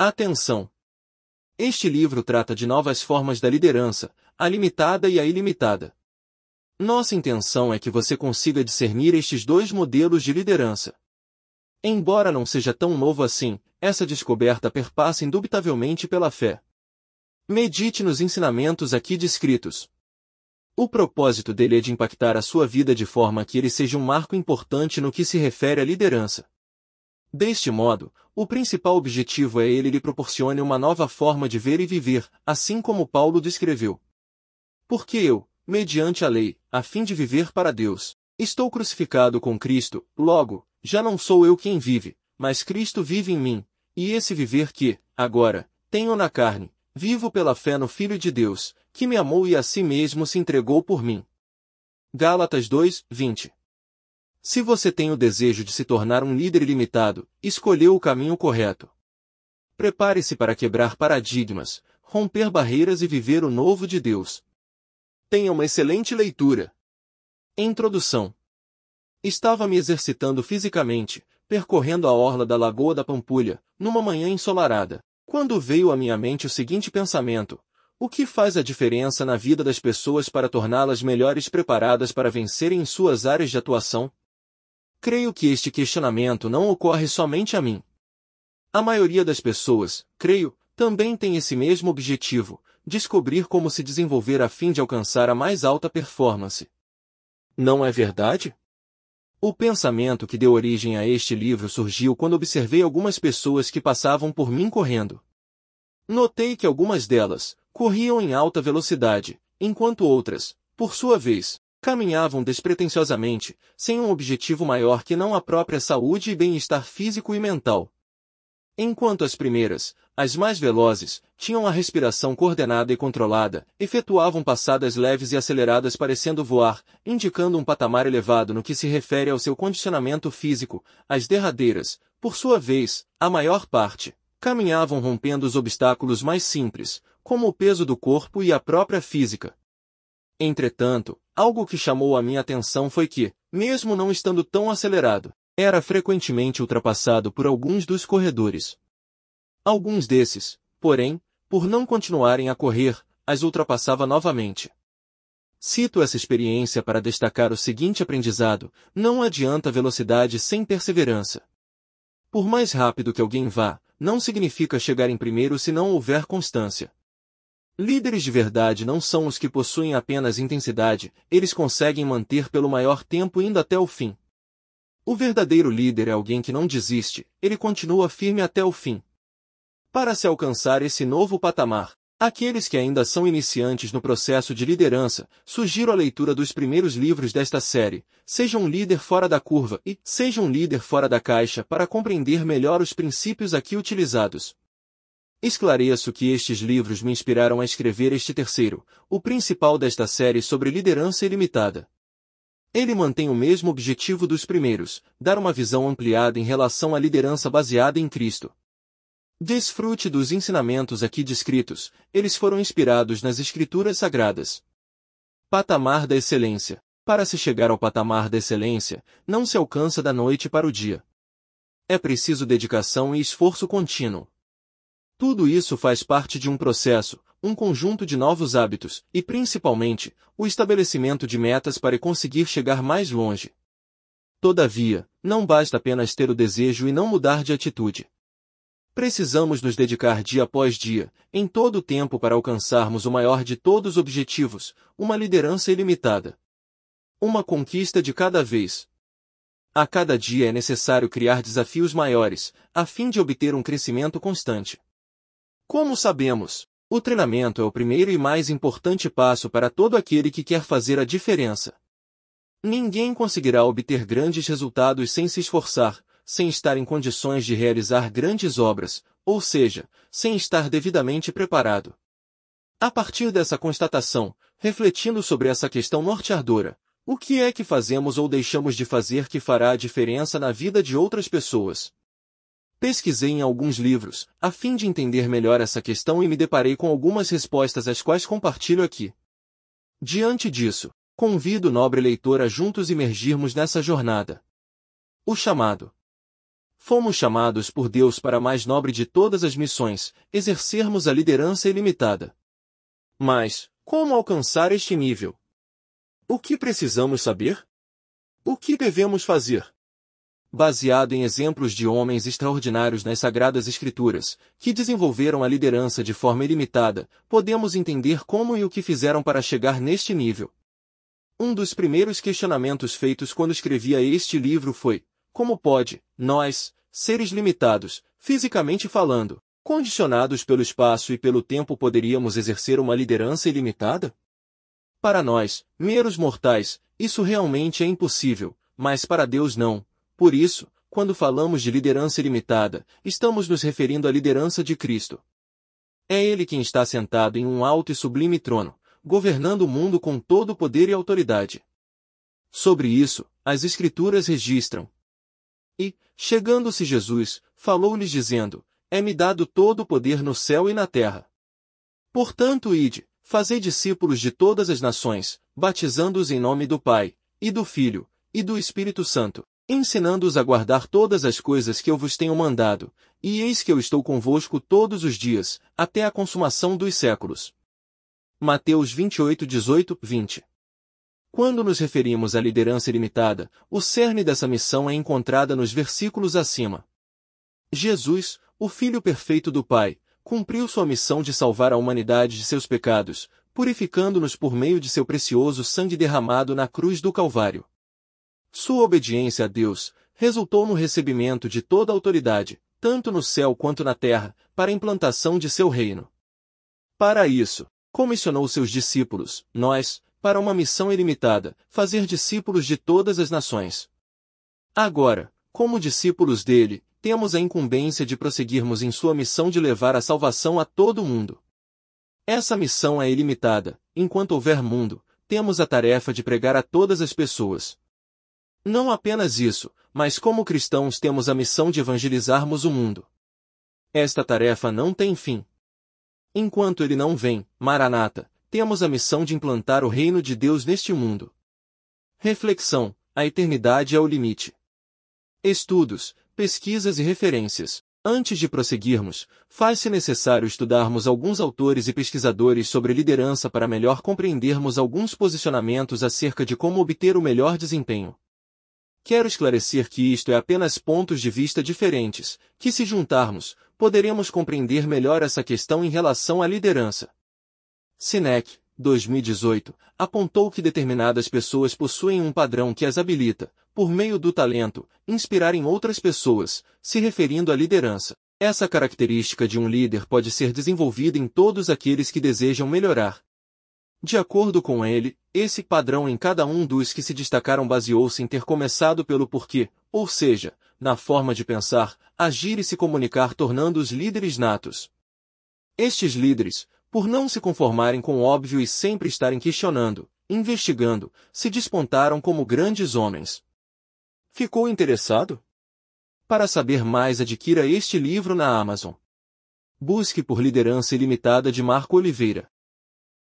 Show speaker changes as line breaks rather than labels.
Atenção! Este livro trata de novas formas da liderança, a limitada e a ilimitada. Nossa intenção é que você consiga discernir estes dois modelos de liderança. Embora não seja tão novo assim, essa descoberta perpassa indubitavelmente pela fé. Medite nos ensinamentos aqui descritos. O propósito dele é de impactar a sua vida de forma que ele seja um marco importante no que se refere à liderança. Deste modo, o principal objetivo é ele lhe proporcione uma nova forma de ver e viver, assim como Paulo descreveu. Porque eu, mediante a lei, a fim de viver para Deus, estou crucificado com Cristo, logo, já não sou eu quem vive, mas Cristo vive em mim, e esse viver que, agora, tenho na carne, vivo pela fé no Filho de Deus, que me amou e a si mesmo se entregou por mim. Gálatas 2, 20 se você tem o desejo de se tornar um líder ilimitado, escolheu o caminho correto. Prepare-se para quebrar paradigmas, romper barreiras e viver o novo de Deus. Tenha uma excelente leitura. Introdução. Estava me exercitando fisicamente, percorrendo a orla da Lagoa da Pampulha, numa manhã ensolarada, quando veio à minha mente o seguinte pensamento: o que faz a diferença na vida das pessoas para torná-las melhores preparadas para vencerem em suas áreas de atuação? Creio que este questionamento não ocorre somente a mim. A maioria das pessoas, creio, também tem esse mesmo objetivo, descobrir como se desenvolver a fim de alcançar a mais alta performance. Não é verdade? O pensamento que deu origem a este livro surgiu quando observei algumas pessoas que passavam por mim correndo. Notei que algumas delas corriam em alta velocidade, enquanto outras, por sua vez, caminhavam despretensiosamente, sem um objetivo maior que não a própria saúde e bem-estar físico e mental. Enquanto as primeiras, as mais velozes, tinham a respiração coordenada e controlada, efetuavam passadas leves e aceleradas parecendo voar, indicando um patamar elevado no que se refere ao seu condicionamento físico, as derradeiras, por sua vez, a maior parte, caminhavam rompendo os obstáculos mais simples, como o peso do corpo e a própria física. Entretanto, algo que chamou a minha atenção foi que, mesmo não estando tão acelerado, era frequentemente ultrapassado por alguns dos corredores. Alguns desses, porém, por não continuarem a correr, as ultrapassava novamente. Cito essa experiência para destacar o seguinte aprendizado: não adianta velocidade sem perseverança. Por mais rápido que alguém vá, não significa chegar em primeiro se não houver constância. Líderes de verdade não são os que possuem apenas intensidade, eles conseguem manter pelo maior tempo indo até o fim. O verdadeiro líder é alguém que não desiste, ele continua firme até o fim. Para se alcançar esse novo patamar, aqueles que ainda são iniciantes no processo de liderança, sugiro a leitura dos primeiros livros desta série, Seja um líder fora da curva e Seja um líder fora da caixa para compreender melhor os princípios aqui utilizados. Esclareço que estes livros me inspiraram a escrever este terceiro, o principal desta série sobre liderança ilimitada. Ele mantém o mesmo objetivo dos primeiros, dar uma visão ampliada em relação à liderança baseada em Cristo. Desfrute dos ensinamentos aqui descritos, eles foram inspirados nas Escrituras Sagradas. Patamar da Excelência. Para se chegar ao patamar da excelência, não se alcança da noite para o dia. É preciso dedicação e esforço contínuo. Tudo isso faz parte de um processo, um conjunto de novos hábitos, e principalmente, o estabelecimento de metas para conseguir chegar mais longe. Todavia, não basta apenas ter o desejo e não mudar de atitude. Precisamos nos dedicar dia após dia, em todo o tempo para alcançarmos o maior de todos os objetivos, uma liderança ilimitada. Uma conquista de cada vez. A cada dia é necessário criar desafios maiores, a fim de obter um crescimento constante. Como sabemos, o treinamento é o primeiro e mais importante passo para todo aquele que quer fazer a diferença. Ninguém conseguirá obter grandes resultados sem se esforçar, sem estar em condições de realizar grandes obras, ou seja, sem estar devidamente preparado. A partir dessa constatação, refletindo sobre essa questão norteadora, o que é que fazemos ou deixamos de fazer que fará a diferença na vida de outras pessoas? Pesquisei em alguns livros, a fim de entender melhor essa questão e me deparei com algumas respostas as quais compartilho aqui. Diante disso, convido o nobre leitor a juntos emergirmos nessa jornada. O chamado. fomos chamados por Deus para a mais nobre de todas as missões, exercermos a liderança ilimitada. Mas, como alcançar este nível? O que precisamos saber? O que devemos fazer? Baseado em exemplos de homens extraordinários nas Sagradas Escrituras, que desenvolveram a liderança de forma ilimitada, podemos entender como e o que fizeram para chegar neste nível. Um dos primeiros questionamentos feitos quando escrevia este livro foi: como pode, nós, seres limitados, fisicamente falando, condicionados pelo espaço e pelo tempo poderíamos exercer uma liderança ilimitada? Para nós, meros mortais, isso realmente é impossível, mas para Deus não. Por isso, quando falamos de liderança ilimitada, estamos nos referindo à liderança de Cristo. É Ele quem está sentado em um alto e sublime trono, governando o mundo com todo o poder e autoridade. Sobre isso, as Escrituras registram. E, chegando-se Jesus, falou-lhes dizendo, é-me dado todo o poder no céu e na terra. Portanto, ide, fazei discípulos de todas as nações, batizando-os em nome do Pai, e do Filho, e do Espírito Santo, ensinando-os a guardar todas as coisas que eu vos tenho mandado, e eis que eu estou convosco todos os dias, até a consumação dos séculos. Mateus 28, 18, 20 Quando nos referimos à liderança ilimitada, o cerne dessa missão é encontrada nos versículos acima. Jesus, o Filho perfeito do Pai, cumpriu sua missão de salvar a humanidade de seus pecados, purificando-nos por meio de seu precioso sangue derramado na cruz do Calvário. Sua obediência a Deus resultou no recebimento de toda a autoridade, tanto no céu quanto na terra, para a implantação de seu reino. Para isso, comissionou seus discípulos, nós, para uma missão ilimitada, fazer discípulos de todas as nações. Agora, como discípulos dele, temos a incumbência de prosseguirmos em sua missão de levar a salvação a todo mundo. Essa missão é ilimitada, enquanto houver mundo, temos a tarefa de pregar a todas as pessoas. Não apenas isso, mas como cristãos temos a missão de evangelizarmos o mundo. Esta tarefa não tem fim. Enquanto ele não vem, Maranata, temos a missão de implantar o reino de Deus neste mundo. Reflexão: a eternidade é o limite. Estudos, pesquisas e referências. Antes de prosseguirmos, faz-se necessário estudarmos alguns autores e pesquisadores sobre liderança para melhor compreendermos alguns posicionamentos acerca de como obter o melhor desempenho. Quero esclarecer que isto é apenas pontos de vista diferentes, que se juntarmos, poderemos compreender melhor essa questão em relação à liderança. Sinek, 2018, apontou que determinadas pessoas possuem um padrão que as habilita, por meio do talento, inspirar em outras pessoas, se referindo à liderança. Essa característica de um líder pode ser desenvolvida em todos aqueles que desejam melhorar. De acordo com ele, esse padrão em cada um dos que se destacaram baseou-se em ter começado pelo porquê, ou seja, na forma de pensar, agir e se comunicar tornando-os líderes natos. Estes líderes, por não se conformarem com o óbvio e sempre estarem questionando, investigando, se despontaram como grandes homens. Ficou interessado? Para saber mais adquira este livro na Amazon. Busque por Liderança Ilimitada de Marco Oliveira.